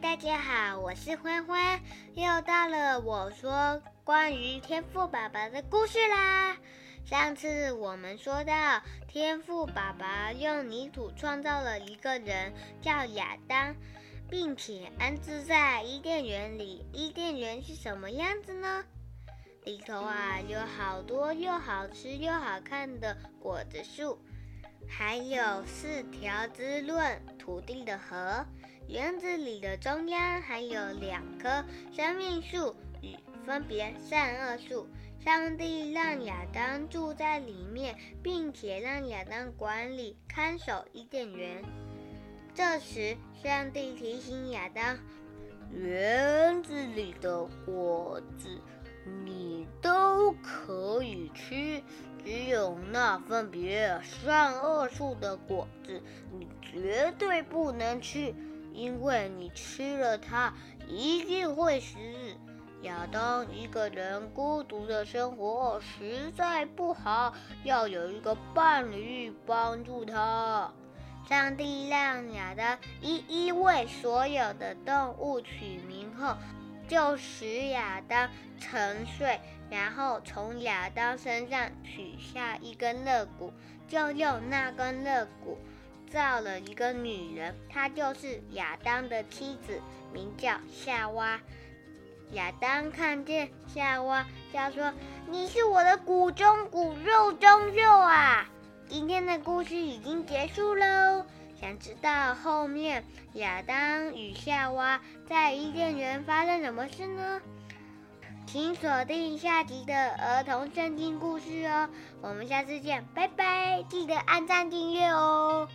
大家好，我是欢欢，又到了我说关于天赋爸爸的故事啦。上次我们说到，天赋爸爸用泥土创造了一个人，叫亚当，并且安置在伊甸园里。伊甸园是什么样子呢？里头啊，有好多又好吃又好看的果子树。还有四条滋润土地的河，园子里的中央还有两棵生命树与分别善恶树。上帝让亚当住在里面，并且让亚当管理看守伊甸园。这时，上帝提醒亚当：园子里的果子你都可以吃。只有那分别善恶树的果子，你绝对不能吃，因为你吃了它一定会死。亚当一个人孤独的生活实在不好，要有一个伴侣帮助他。上帝让亚当一一为所有的动物取名后。就使亚当沉睡，然后从亚当身上取下一根肋骨，就用那根肋骨造了一个女人，她就是亚当的妻子，名叫夏娃。亚当看见夏娃，叫说：“你是我的骨中骨，肉中肉啊！”今天的故事已经结束喽。想知道后面亚当与夏娃在伊甸园发生什么事呢？请锁定下集的儿童圣经故事哦！我们下次见，拜拜！记得按赞订阅哦。